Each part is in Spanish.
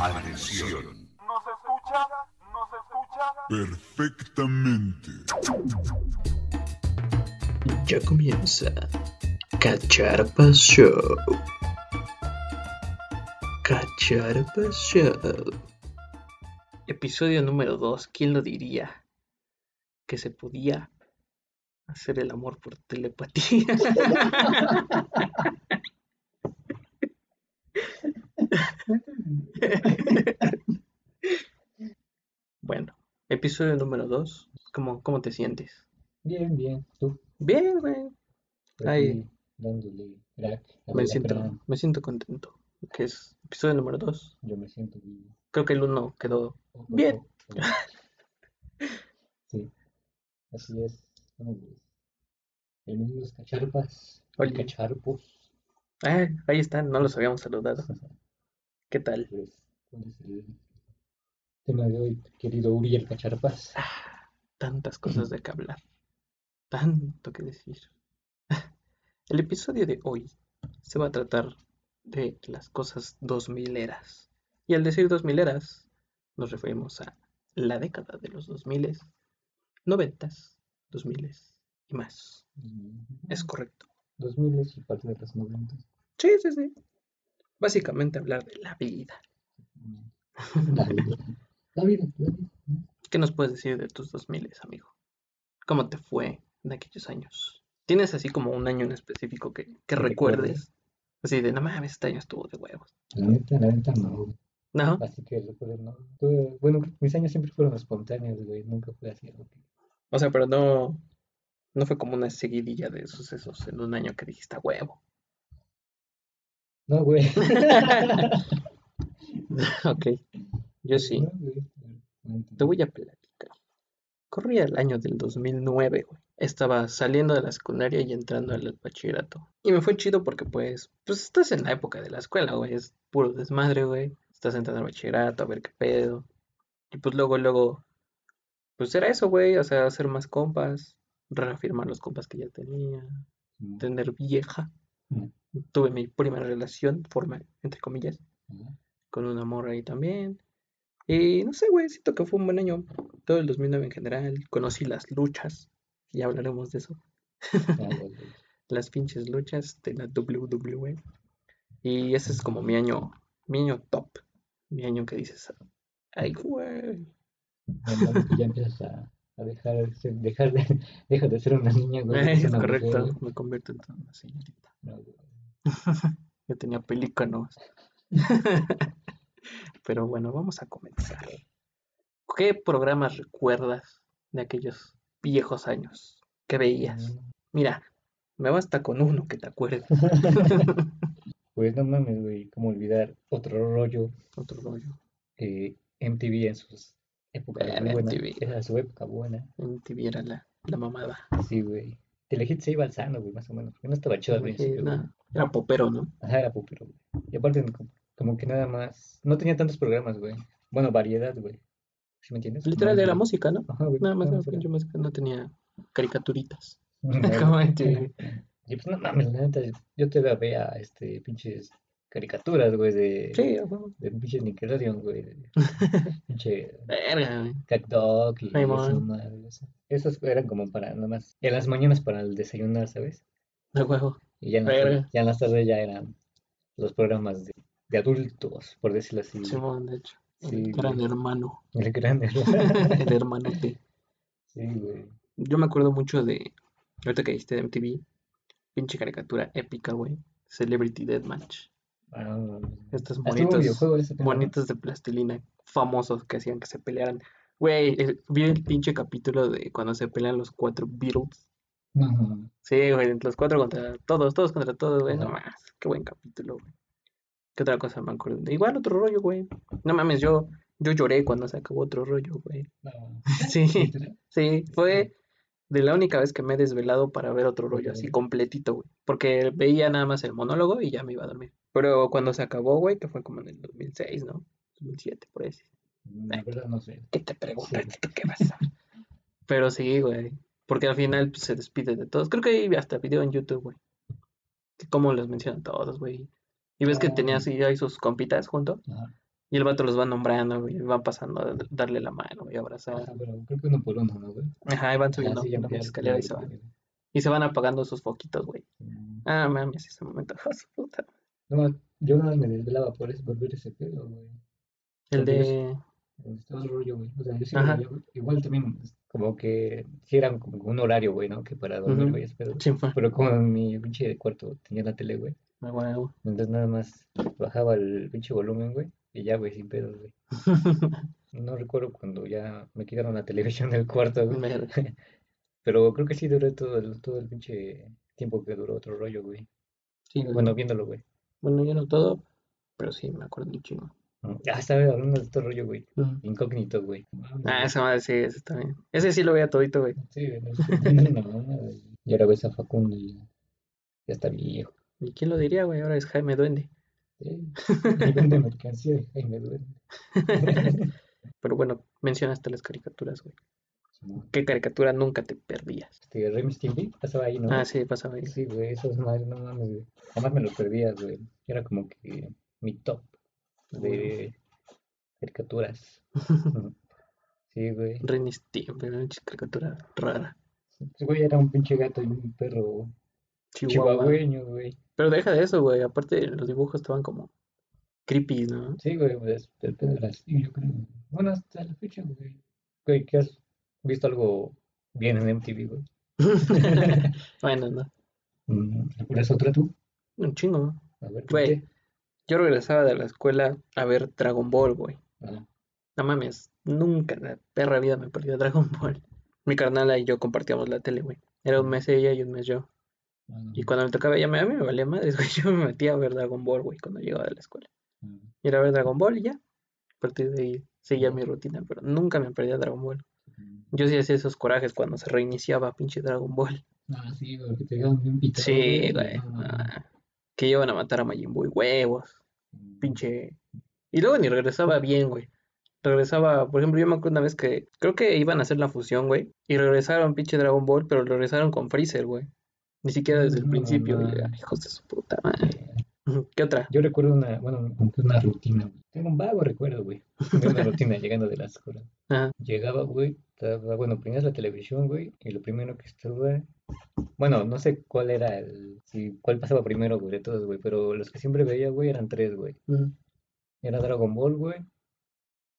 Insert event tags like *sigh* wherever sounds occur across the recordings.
Atención. ¿Nos escucha? ¿Nos escucha? Perfectamente. Ya comienza Cacharpa Show. Cacharpa Show. Episodio número 2. ¿Quién lo diría? Que se podía hacer el amor por telepatía. *laughs* *laughs* bueno, episodio número 2. ¿Cómo, ¿Cómo te sientes? Bien, bien, tú. Bien, güey. aquí Dándole crack a Me la siento, me siento contento. Que es episodio número 2. Yo me siento vivo. Creo que el 1 quedó Bien. *laughs* Sí, así es. Bueno, pues, Bienvenidos cacharpas. y Oli. Cacharpos. Ah, ahí están, no los habíamos saludado. *laughs* ¿Qué tal? ¿cuál es el tema de hoy, querido Uriel Cacharpas? Tantas cosas de que hablar. Tanto que decir. *laughs* El episodio de hoy se va a tratar de las cosas 2000 eras. Y al decir 2000 eras, nos referimos a la década de los 2000, 90, 2000 y más. Es correcto. 2000 y parte de los 90. Sí, sí, sí. Básicamente hablar de *laughs* la vida. La vida. La vida, la vida. ¿Qué nos puedes decir de tus 2000, amigo? ¿Cómo te fue en aquellos años? ¿Tienes así como un año en específico que, que recuerdes? recuerde. Así de, no mames, este año estuvo de huevos. La neta, la neta no. ¿No? Así que no. Bueno, mis años siempre fueron espontáneos, güey. Nunca fue así. O sea, pero no, no fue como una seguidilla de sucesos en un año que dijiste a huevo. No, güey. *laughs* *laughs* ok, yo sí. No, güey. No Te voy a platicar. Corría el año del 2009, güey. Estaba saliendo de la secundaria y entrando al bachillerato. Y me fue chido porque, pues, pues estás en la época de la escuela, güey. Es puro desmadre, güey. Estás entrando al bachillerato a ver qué pedo. Y pues luego, luego, pues era eso, güey. O sea, hacer más compas, reafirmar los compas que ya tenía, Mm, tener vieja. mm, Tuve mi primera relación formal, entre comillas, con un amor ahí también. Y no sé, güey, siento que fue un buen año. Todo el 2009 en general. Conocí las luchas. Ya hablaremos de eso. Ah. *laughs* Las pinches luchas de la WWE. Y ese es como mi año, mi año top. Mi año que dices, ay, güey. Ya empiezas a, a dejar, dejar de, *laughs* dejas de ser una niña, güey. *laughs* Es mujer, correcto, me convierto en una señorita. No, güey. *laughs* Yo tenía pelícanos. *laughs* Pero bueno, vamos a comenzar. ¿Qué programas recuerdas de aquellos viejos años que veías? Mira, me basta con uno que te acuerdes. *laughs* Pues no mames, güey. ¿Cómo olvidar otro rollo? Otro rollo. eh, MTV en sus épocas. MTV. Era su época buena. En TV era la, la mamada. Sí, güey. Telehit se iba alzando, güey, más o menos. Porque no estaba chido al principio, era popero, ¿no? Ajá, era popero, güey. Y aparte, como, como que nada más. No tenía tantos programas, güey. Bueno, variedad, güey. ¿Sí me entiendes? Literal era música, ¿no? Ajá, güey. Nada más era pinche música, no tenía caricaturitas. *laughs* *laughs* Como TV. Y pues no mames, la neta, yo todavía veía este pinches caricaturas, güey, de, Sí, de pinches Nickelodeon, güey. de *laughs* pinche Verga, güey. Cat Dog y Ay, esa man. madre, o sea, Esos eran como para nada más. En las mañanas para el desayunar, ¿sabes? A huevo. Y ya en la tarde, Verga. ya en las tardes ya eran los programas de, de adultos, por decirlo así. Simón, de hecho. Sí, El gran güey. hermano. El grande. *laughs* El hermanote. Sí, güey. Yo me acuerdo mucho de. Ahorita que dijiste de MTV. Pinche caricatura épica, güey. Celebrity Deathmatch. Ah. Estos monitos. videojuego de plastilina famosos que hacían que se pelearan. Güey, vi el pinche capítulo de cuando se pelean los cuatro Beatles. Sí, güey, los cuatro contra todos, todos contra todos, güey. No más, qué buen capítulo, güey. ¿Qué otra cosa me acuerdo? Igual otro rollo, güey. No mames, yo, yo lloré cuando se acabó otro rollo, güey. No. *laughs* Sí, sí, fue de la única vez que me he desvelado para ver otro rollo así completito, güey. Porque veía nada más el monólogo y ya me iba a dormir. Pero cuando se acabó, güey, que fue como en el 2006, ¿no? 2007, por sí. La verdad no sé. ¿Qué te preguntas? Sí. ¿Tú qué vas a saber? Pero sí, güey. Porque al final pues, se despide de todos. Creo que hay hasta video en YouTube, güey. Que cómo los mencionan todos, güey. Y ves que tenía Ah. así ahí sus compitas junto. Ajá. Y el vato los va nombrando, güey. Van pasando a darle la mano, güey, abrazar. Ajá, pero creo que uno por uno, ¿no, güey? Ajá, y van subiendo sí, ya la escalera y se van. Y se van apagando sus foquitos, güey. Ah, mames, ese momento. *laughs* fue su puta. No, yo nada más me desvelaba por eso, por ver ese pedo, güey. El de. Estaba el rollo, güey. O sea, yo sí. Igual también, como que sí era como un horario, güey, ¿no? Que para dormir, güey, ese pedo. Sí, fue. Pero como en mi pinche cuarto tenía la tele, güey. Ah. Entonces nada más bajaba el pinche volumen, güey. Y ya, güey, sin pedos, güey. *laughs* No recuerdo cuando ya me quitaron la televisión del cuarto, güey. *laughs* Pero creo que sí duré todo el, todo el pinche tiempo que duró otro rollo, güey. Sí, güey. Bueno, viéndolo, güey. Bueno, yo no todo, pero sí me acuerdo un chingo. Ah, estaba hablando de otro rollo, güey. Ujú. Incógnito, güey. Ah, esa madre sí, ese también. Ese sí lo veía todito, güey. Sí, no mamada, güey. Y ahora ves a Facundo y ya, ya está viejo. ¿Y quién lo diría, güey? Ahora es Jaime Duende. Sí. Vende mercancía de Jaime Duende. *laughs* Pero bueno, mencionaste las caricaturas, güey. ¿Qué caricatura nunca te perdías? Este, Stimpy pasaba ahí, ¿no? Ah, sí, pasaba ahí. Sí, güey, esas madres, no mames, güey. Jamás me lo perdía, güey. Era como que mi top de caricaturas. *laughs* Sí, güey. Ren y Stimpy, una caricatura rara. Ese güey era un pinche gato y un perro Chihuahua. chihuahueño, güey. Pero deja de eso, güey. Aparte, los dibujos estaban como creepy, ¿no? Sí, güey, pues era así, yo creo. Bueno, hasta la fecha, güey. Güey, ¿qué has visto algo bien en MTV, güey? *laughs* bueno, no. Mm, ¿Recuerdas otra tú? Un chingo, ¿no? A ver, Güey. Yo regresaba de la escuela a ver Dragon Ball, güey. Ah, No mames, nunca en la perra vida me perdí a Dragon Ball. Mi carnala y yo compartíamos la tele, güey. Era un mes ella y un mes yo. ah, Y cuando me tocaba ella, a mí me valía madres, *laughs* güey. Yo me metía a ver Dragon Ball, güey, cuando llegaba de la escuela. ah. Y era ver Dragon Ball y ya. A partir de ahí seguía mi rutina, pero nunca me perdía Dragon Ball. Yo sí hacía esos corajes cuando se reiniciaba pinche Dragon Ball. Ah, sí, güey, que te llegaban bien pitados, Sí, güey. ah, que iban a matar a Majin Buu huevos. Mm, Pinche. Y luego ni regresaba bien, güey. Regresaba, por ejemplo, yo me acuerdo una vez que creo que iban a hacer la fusión, güey. Y regresaron pinche Dragon Ball, pero regresaron con Freezer, güey. Ni siquiera desde el No, principio. no. y hijos de su puta madre. ¿Qué otra? Yo recuerdo una, bueno, una rutina, güey. Tengo un vago recuerdo, güey. Una *laughs* rutina llegando de la escuela. Ajá. Llegaba, güey, estaba, bueno, prendías la televisión, güey, y lo primero que estaba, bueno, no sé cuál era el, si, cuál pasaba primero, güey, de todos, güey, pero los que siempre veía, güey, eran tres, güey. Ujú, Era Dragon Ball, güey,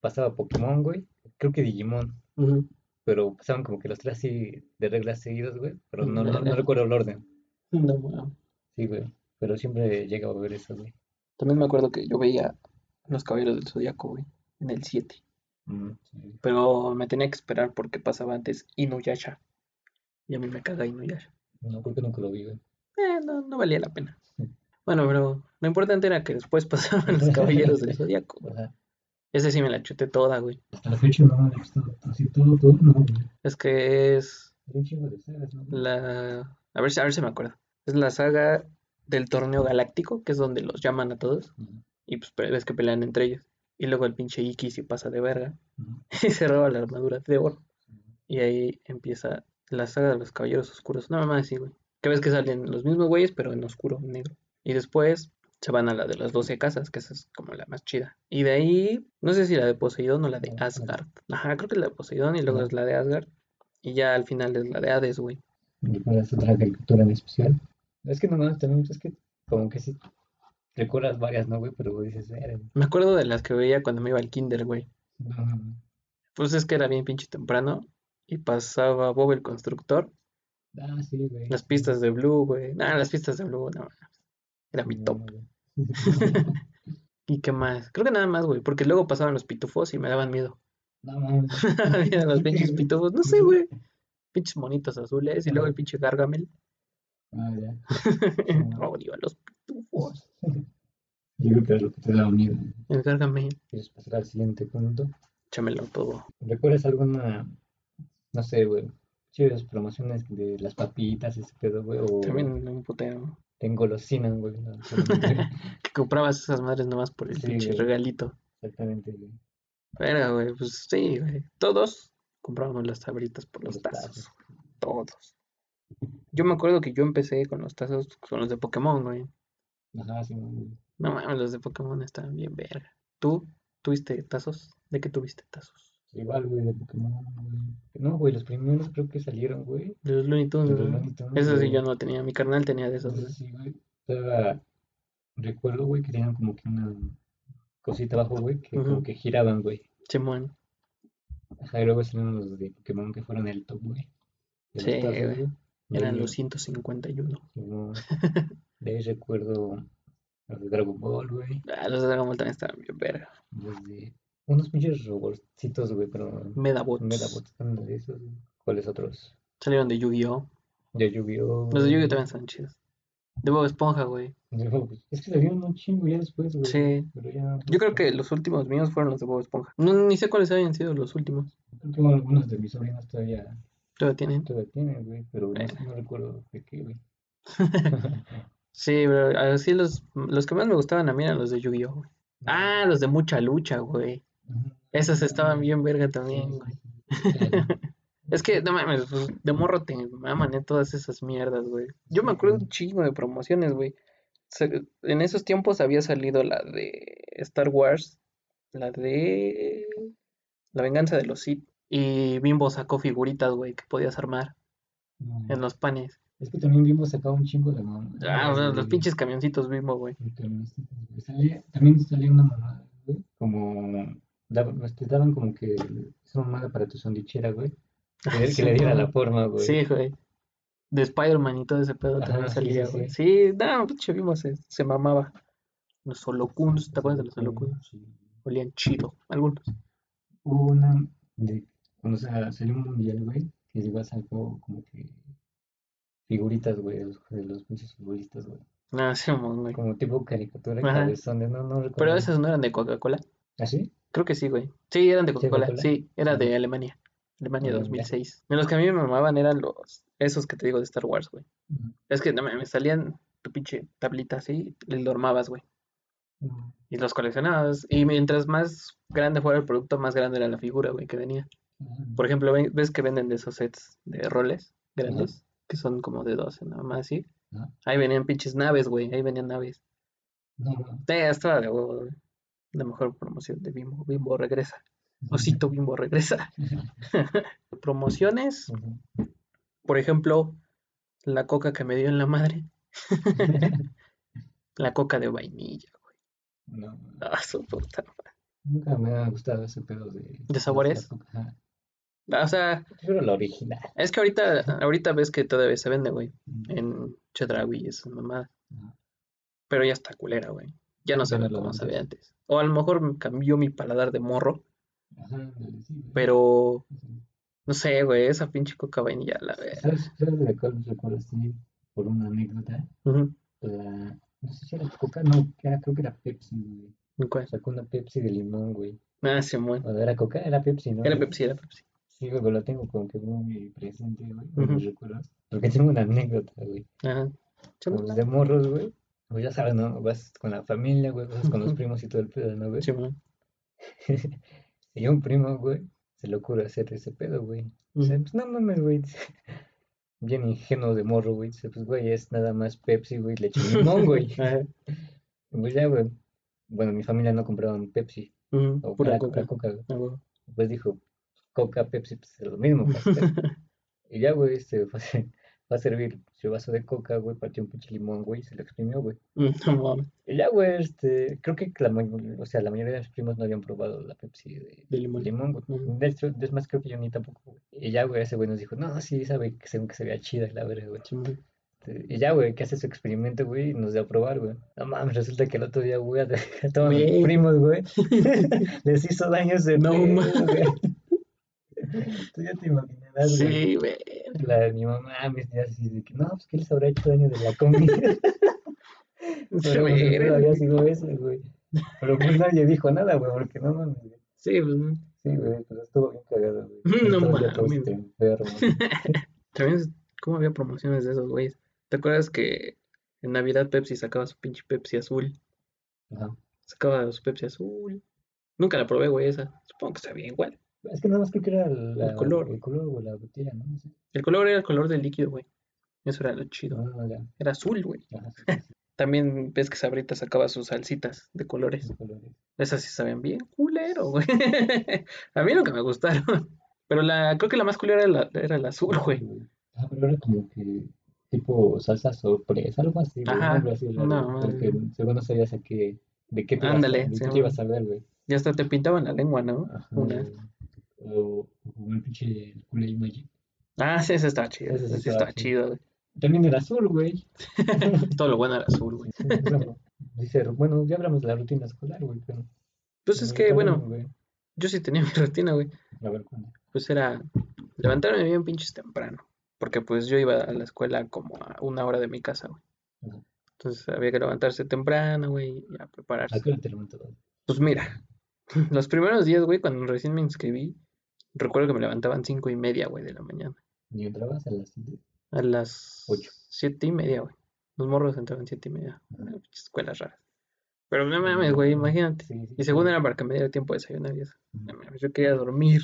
pasaba Pokémon, güey, creo que Digimon, ujú. pero pasaban como que los tres así de reglas seguidas, güey, pero no, no, no *laughs* recuerdo el orden. No, mames. Sí, güey, pero siempre llegaba a ver eso, güey. También me acuerdo que yo veía Los Caballeros del Zodiaco, güey, en el 7. Mm, sí. Pero me tenía que esperar porque pasaba antes Inuyasha. Y a mí me caga Inuyasha. No, creo que nunca lo vi, güey. Eh, no, no valía la pena. Mm. Bueno, pero lo importante era que después *laughs* pasaban Los Caballeros del. *laughs* Ajá. Ese sí me la chuté toda, güey. Hasta la fecha no he visto así todo, todo, no, güey. Es que es Hay un chingo de sagas, ¿no? güey? la... A ver, si- a ver si me acuerdo. Es la saga del torneo galáctico, que es donde los llaman a todos. Y pues ves que pelean entre ellos. Y luego el pinche Iki se pasa de verga. *laughs* Y se roba la armadura de oro. Y ahí empieza la saga de los caballeros oscuros. No más así, güey. Que ves que salen los mismos güeyes, pero en oscuro, en negro. Y después se van a la de las 12 casas, que esa es como la más chida. Y de ahí, no sé si la de Poseidón o la de. Asgard. Ajá, creo que es la de Poseidón y luego es la de Asgard. Y ya al final es la de Hades, güey. ¿Recuerdas otra caricatura en especial? Es que nomás también, es que como que sí recuerdas varias, ¿no, güey? Pero dices. Me acuerdo de las que veía cuando me iba al kinder, güey. no, no, no. Pues es que era bien pinche temprano. Y pasaba Bob el Constructor. Ah, sí, güey. Las pistas de Blue, güey. Nah, las pistas de Blue, no. Era mi top. *laughs* ¿Y qué más? Creo que nada más, güey. Porque luego pasaban los pitufos y me daban miedo. No, mames. *laughs* Los pinches pitufos. No sé, güey. Pinches monitos azules. Y luego el pinche Gargamel. Ah, ya. *laughs* Odio a los pitufos. *laughs* Yo creo que es lo que te da miedo. El Gargamel. ¿Quieres pasar al siguiente punto? Échamelo todo. ¿Recuerdas alguna, no sé, güey, chidas promociones de las papitas, ese pedo, güey? O También un puteo. te engolosinan, güey. no, *laughs* Que comprabas esas madres nomás por el Sí, pinche güey. regalito. Exactamente, güey. Pero, güey, pues sí, güey. Todos comprábamos las tablitas por los Los tazos. tazos. Todos. Yo me acuerdo que yo empecé con los tazos, con los de Pokémon, güey. Ajá, sí, güey. No mames, los de Pokémon estaban bien verga. ¿Tú? ¿Tuviste tazos? ¿De qué tuviste tazos? Igual, güey, de Pokémon, güey. No, güey, los primeros creo que salieron, güey. De los Looney Tunes, Tunes, Eso sí güey. yo no tenía. Mi carnal tenía de esos, güey. Sí, güey. Todavía recuerdo, güey, que tenían como que una cosita abajo, güey, que como que giraban, güey. Simón. Ajá, y luego salieron los de Pokémon que fueron el top, güey. Sí, güey. Eran los 151. Simón. De ahí recuerdo los de Dragon Ball, güey. Ah, los de Dragon Ball también estaban bien verga. De unos pinches robotcitos, güey, pero Medabots. Medabots, ándale, esos. ¿Cuáles otros? Salieron de Yu-Gi-Oh! De Yu-Gi-Oh! Los de Yu-Gi-Oh! también están chidos. De Bob Esponja, güey. De- Es que salieron un chingo ya después, güey. Sí. Pero ya. Yo creo que los últimos míos fueron los de Bob Esponja. No, ni sé cuáles habían sido los últimos. Creo que algunos de mis sobrinos todavía, Todavía tienen. todavía tienen, güey, pero no, sé, no recuerdo de qué, güey. *laughs* Sí, pero así los, los que más me gustaban a mí eran los de Yu-Gi-Oh! güey. Ah, los de mucha lucha, güey. Esos estaban bien verga también, güey. *laughs* Es que, no mames, pues, de morro te maman, ¿eh? Todas esas mierdas, güey. Yo me acuerdo un chingo de promociones, güey. En esos tiempos había salido la de Star Wars, la de La venganza de los Sith. Y Bimbo sacó figuritas, güey, que podías armar No, en los panes. Es que también vimos sacado un chingo de mamá. Ah, o sea, los pinches camioncitos Bimbo, güey. También salía una mamada, güey. Como. Te daban como que esa mamada para tu sondichera, güey. Que, le- que le diera la forma, güey. Sí, güey. De Spider-Man y todo ese pedo también Ajá, sí, salía, sí, güey. sí. Sí, no, pinche Bimbo se, se mamaba. Los Holocuns, ¿te acuerdas de los Sí, Holocuns? sí. Olían chido, algunos. Hubo una de cuando sa- salió un mundial, güey, que igual sacó como que figuritas, güey, de los, de los pinches futbolistas, güey. No, sí, güey. Como tipo caricatura, Ajá. cabezones, no, no recuerdo. Pero esas no eran de Coca-Cola. ¿Ah, sí? Creo que sí, güey. Sí, eran de ¿Sí, Coca-Cola. Sí, era Ah. de Alemania. Alemania Ah, ya. 2006. En los que a mí me mamaban eran los, esos que te digo de Star Wars, güey. Es que no me me salían tu pinche tablita así, y lo armabas, güey. Y los coleccionabas. Y mientras más grande fuera el producto, más grande era la figura, güey, que venía. Por ejemplo, ve- ves que venden de esos sets de roles grandes, que son como de 12, nada más así. Ahí venían pinches naves, güey. Ahí venían naves. No, no. Sí, estaba de huevo, güey. La mejor promoción de Bimbo. Bimbo regresa. Osito Bimbo regresa. *laughs* *laughs* Promociones, por ejemplo, la coca que me dio en la madre. *laughs* La coca de vainilla, güey. No, no. Ah, su puta madre. Nunca me ha gustado ese pedo de... ¿De sabores? Ajá. O sea, Prefiero la original. es que ahorita, ahorita ves que todavía se vende, güey. Ujú. En Chedraui. Ajá. Pero ya está culera, güey. Ya no sabe dan, sabía antes. O a lo mejor me cambió mi paladar de morro. Ajá, ándale, sí, güey. Pero, Sí. no sé, güey, esa pinche coca vainilla, la verdad. ¿Sabes, ¿Sabes de cuál recuerdo así? Por una anécdota. La... No sé si era Coca, no, era- creo que era Pepsi, güey. ¿En cuál? Sacó una Pepsi de limón, güey. Ah, Simón. O era Coca, era Pepsi, ¿no? Era? Pepsi, era Pepsi. Sí, güey, pero lo tengo como que muy presente, güey, mis recuerdos. Porque tengo una anécdota, güey. Ajá. Como de morros, güey. Pues ya sabes, ¿no? Vas con la familia, güey, vas con los primos y todo el pedo, ¿no, güey? Simón. *laughs* Y un primo, güey, se le ocurre hacer ese pedo, güey. Dice, Ujú. pues no mames, güey. *laughs* Bien ingenuo de morro, güey. Dice, pues, güey, es nada más Pepsi, güey, leche y limón, *laughs* güey. Pues ya, güey. Bueno, mi familia no compraban Pepsi Ujú. o Pura coca. Coca, güey. Pues dijo, Coca, Pepsi, pues es lo mismo. pues, ¿eh? Y ya, güey, este, fue, *laughs* a servir su vaso de coca, güey, partió un pinche limón, güey, y se lo exprimió, güey. *laughs* Y ya, güey, este, creo que la, o sea, la mayoría de mis primos no habían probado la Pepsi de, De limón. limón, güey. Ujú. De hecho, es más, creo que yo ni tampoco, güey. Y ya, güey, ese güey nos dijo, no, sí, sabe que según que se vea chida, la verdad, güey. Este, Y ya, güey, que hace su experimento, güey, y nos dio a probar, güey. No mames, resulta que el otro día, güey, *laughs* a, todos mis primos, güey, les hizo daño ese No mames. Tú ya te imaginarás. Sí, güey. La de mi mamá, mis tías, así de que, no, pues, ¿qué les habrá hecho daño de la comida? *laughs* *laughs* Pero pues, había sido ese, güey. Pero pues nadie dijo nada, güey, porque no mames, güey. Sí, pues. no. Sí, güey, pues estuvo bien cagado, güey. *laughs* No mames. este. También, ¿cómo había promociones de esos güeyes? ¿Te acuerdas que en Navidad Pepsi sacaba su pinche Pepsi azul? Ajá. Sacaba su Pepsi azul. Nunca la probé, güey, esa. Supongo que está bien igual. Es que nada más creo que era la, color. El color o la botella, ¿no? El color era el color del líquido, güey. Eso era lo chido. Ah, ya. Era azul, güey. Ajá, sí, sí, sí. *laughs* También ves que Sabrita sacaba sus salsitas de colores. de colores. Esas sí sabían bien culero, güey. *laughs* A mí nunca me gustaron. Pero la, creo que la más culera era, la- era el azul, güey. Ah, pero era como que tipo salsa sorpresa, algo así, güey, Ajá, así raro, no, porque según no sabías a qué, de qué te ibas a- Ándale, de sí, qué güey. ibas a ver, güey. Y hasta te pintaban la lengua, ¿no? Ajá, Una. O, o el pinche Kool-Aid Magic. Ah, sí, ese estaba chido. Ese estaba chido, güey. También era azul, güey. *laughs* Todo lo bueno era azul, güey. Sí, Dice, bueno, ya hablamos de la rutina escolar, güey, pero... Pues es que, está bueno, güey. yo sí tenía *laughs* mi rutina, güey. A ver, ¿cuándo? Pues era levantarme bien pinches temprano. Porque pues yo iba a la escuela como a una hora de mi casa, güey. Entonces había que levantarse temprano, güey, y a ¿A prepararse. qué hora te levantabas? Pues mira, *laughs* los primeros días, güey, cuando recién me inscribí, recuerdo que me levantaban cinco y media, güey, de la mañana. ¿Y entrabas a las siete? A las Ocho. siete y media, güey. Los morros entraban siete y media. Ah, escuelas raras. Pero no mames, güey, imagínate. Sí, sí, Y según sí. era para que me diera tiempo de desayunar y eso. No mames, yo quería dormir.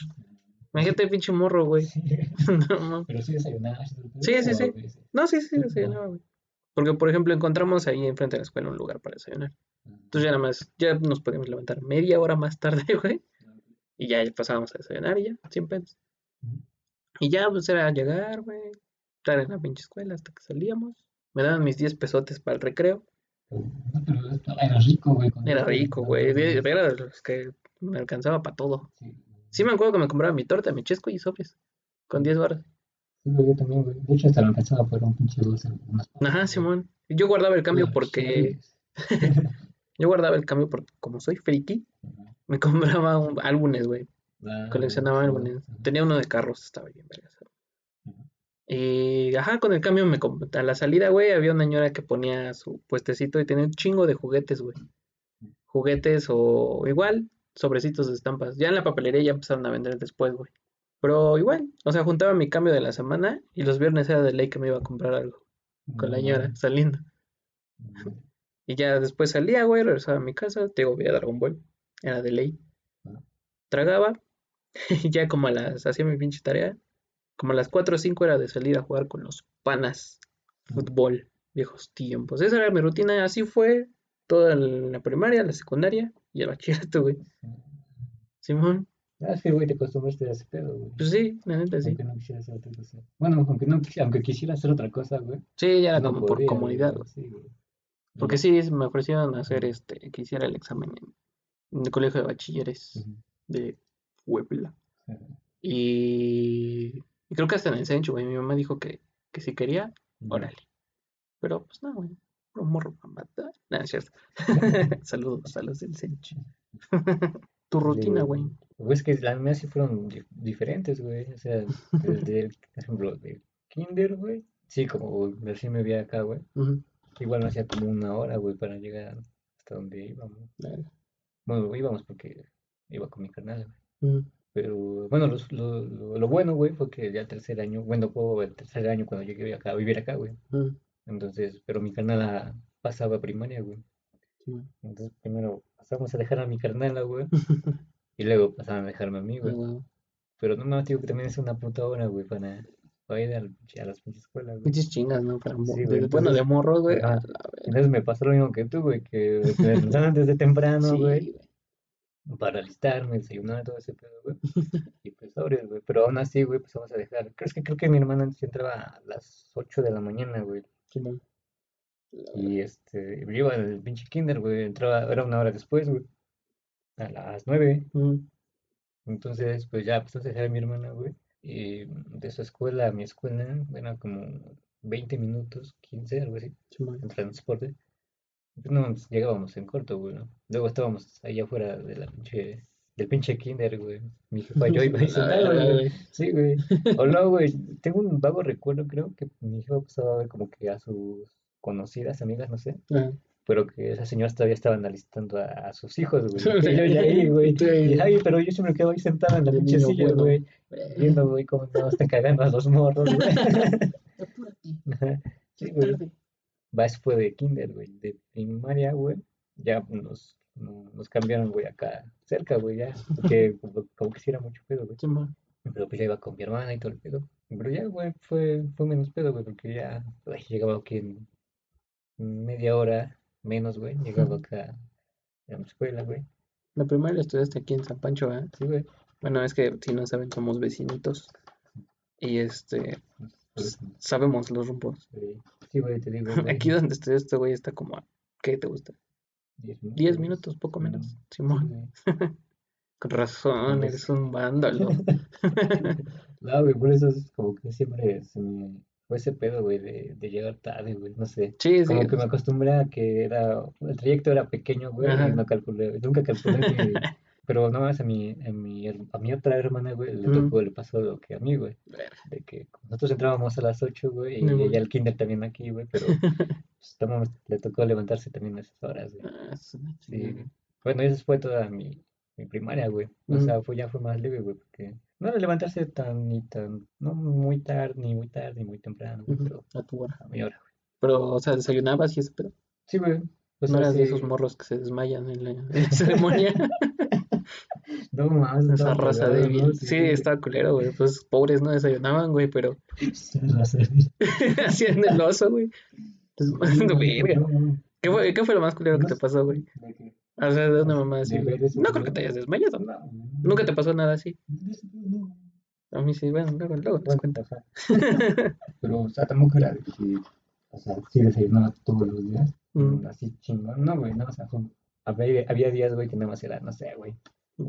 Imagínate el pinche morro, güey. Sí. *laughs* No. Pero sí desayunabas. ¿no? Sí, sí, sí. ¿O qué? No, sí, sí, Sí, desayunaba, güey. Porque, por ejemplo, encontramos ahí enfrente de la escuela un lugar para desayunar. Entonces ya nada más, ya nos podíamos levantar media hora más tarde, *laughs* güey. Y ya pasábamos a desayunar y ya, sin pedos. Y ya, pues era llegar, güey. Estar en la pinche escuela hasta que salíamos. Me daban mis 10 pesotes para el recreo. No, pero era rico, güey. Era rico, güey. Era de los que me alcanzaba para todo. Sí. Sí me acuerdo que me compraba mi torta, mi chesco y sobres. Con 10 barras. Sí, yo también, güey. De hecho, hasta lo alcanzaba por un pinche dulce. Unas papas, Ajá, güey. Simón. Yo guardaba el cambio porque... *laughs* *laughs* Yo guardaba el cambio porque como soy friki. Me compraba un- álbumes, güey. Ah, Coleccionaba sí, álbumes. Tenía uno de carros, estaba bien vergas. Ajá. Y, ajá, con el cambio me a la salida, güey, había una señora que ponía su puestecito y tenía un chingo de juguetes, güey. Juguetes o igual, sobrecitos de estampas. Ya en la papelería ya empezaron a vender después, güey. Pero igual, o sea, juntaba mi cambio de la semana y los viernes era de ley que me iba a comprar algo con la señora saliendo. Y ya después salía, güey, regresaba a mi casa, te digo, veía Dragon Ball, era de ley. Tragaba y *laughs* ya como a las, hacía mi pinche tarea, como a las 4 o 5 era de salir a jugar con los panas, fútbol, viejos tiempos. Esa era mi rutina, así fue toda la primaria, la secundaria y el bachillerato, güey. Simón, Ah, sí, güey, te acostumbraste a ese pedo, güey. pues sí, la neta sí. Aunque no quisiera hacer otra cosa. Bueno, aunque no aunque quisiera hacer otra cosa, güey. Sí, ya era no como por comodidad, güey. Sí, güey. Porque sí, me ofrecieron hacer este, que hiciera el examen en, en el colegio de bachilleres de Puebla. Y, y creo que hasta en el Sencho, güey. Mi mamá dijo que, que si quería, órale. Pero pues no, güey. Puro morro para matar. No, es cierto. *laughs* Saludos a los del Sencho. *laughs* tu rutina, güey. Pues que las mías sí fueron di- diferentes, güey. O sea, *laughs* desde el, por ejemplo, de kinder, güey. Sí, como recién me vi acá, güey. Igual me hacía como una hora, güey, para llegar hasta donde íbamos. Dale. Bueno, íbamos porque iba con mi carnal, güey. Ujú. Pero bueno, lo, lo, lo bueno, güey, fue que ya el tercer año, bueno, fue el tercer año cuando llegué acá, a vivir acá, güey. Ujú. Entonces, pero mi carnala pasaba primaria, güey. Sí, güey. Entonces, primero pasamos a dejar a mi carnala, güey. *laughs* Y luego pasaban a dejarme a mí, Ah, güey. güey. Pero no me digo que también es una puta hora, güey, para, ir al pinche- a las pinches escuelas, güey. Pinches chingas, ¿no? Para Sí, de- bueno, de morros, güey. A. Entonces me pasó lo mismo que tú, güey, que me levantaban desde temprano, Sí, güey, para alistarme, desayunar, todo ese pedo, güey. Y pues sobres, güey. Pero aún así, güey, pues vamos a dejar. Creo que, creo que mi hermana antes entraba a las 8 de la mañana, güey. La verga. Y este, yo iba al pinche kinder, güey. Entraba, era una hora después, güey. A las 9. Ujú. Entonces, pues ya pasó a dejar a mi hermana, güey. Y de su escuela a mi escuela, eran como 20 minutos, 15, algo así, en transporte. Pues no, pues, llegábamos en corto, güey, ¿no? Luego estábamos allá afuera de la pinche, del pinche kinder, güey. Mi jefa yo iba *laughs* verga, güey. Sí, güey. O no, güey. Tengo un vago recuerdo, creo, que mi jefa pasaba a ver como que a sus conocidas, amigas, no sé. Ajá. Pero que esas señoras todavía estaban alistando a, a sus hijos, güey. *laughs* Sí, yo ya ahí, güey. Y, ay, pero yo siempre quedo ahí sentado en la pinche niño silla, bueno. güey. Viendo, güey, cómo no están cagando a los morros, güey. *laughs* *laughs* Sí, güey. tarde. Va, eso fue de kinder, güey. De primaria, güey. Ya nos, no- nos cambiaron, güey, acá cerca, güey, ya. Porque como, como que sí era mucho pedo, güey. Simón. Pero pues ya iba con mi hermana y todo el pedo. Pero ya, güey, fue, fue menos pedo, güey, porque ya güey, llegaba aquí en, media hora menos, güey, llegaba acá a la escuela, güey. La primaria la estudiaste aquí en San Pancho, ¿verdad? Sí, güey. Bueno, es que si no saben, somos vecinitos. Y este, Por pues, eso, sabemos los rumbos. Sí, güey, te digo, *laughs* güey. Aquí donde estudias este güey está como a, ¿qué te gusta? 10 minutos. 10 minutos, poco menos. Simón, *laughs* con razón, Pues- eres un vándalo. *laughs* No, güey, por eso es como que siempre se me fue ese pedo, güey, de, de llegar tarde, güey, no sé. Sí, sí. Como que me acostumbré a que era, el trayecto era pequeño, güey, Ajá. y no calculé, nunca calculé mi, *laughs* pero no más a mi, a mi, a mi otra hermana, güey, le tocó, le pasó lo que a mí, güey, de que nosotros entrábamos a las 8, güey, y No, ella al kinder también aquí, güey, pero *laughs* pues, tomamos- le tocó levantarse también a esas horas, güey. Ah, Sí. Bueno, y esa fue toda mi, mi primaria, güey. O Ujú. sea, fue, ya fue más leve, güey, porque no era levantarse tan, ni tan, no muy tarde, ni muy tarde, ni muy temprano, güey, pero A tu hora. a mi hora, güey. Pero, o sea, desayunabas y ese pedo. Sí, güey. O No sea, eras de sí, esos morros que se desmayan en la, en la ceremonia. *laughs* No mames, Esa raza débil. Sí, estaba culero, güey. Pues pobres no desayunaban, güey, pero *laughs* *laughs* hacían el oso, güey. Verga. No, no. ¿Qué fue, qué fue lo más culero que te pasó, güey? O sea, de una mamá así. güey. No creo que te hayas desmayado. No, no, Nunca te pasó nada así. A mí sí, bueno, luego, luego Bueno, cuento. *laughs* Pero, o sea, tampoco era de que, o sea, sí desayunaba todos los días. Mm. Así chingón. No, güey, no, o sea, había, días, güey, que nada más era, no sé, güey,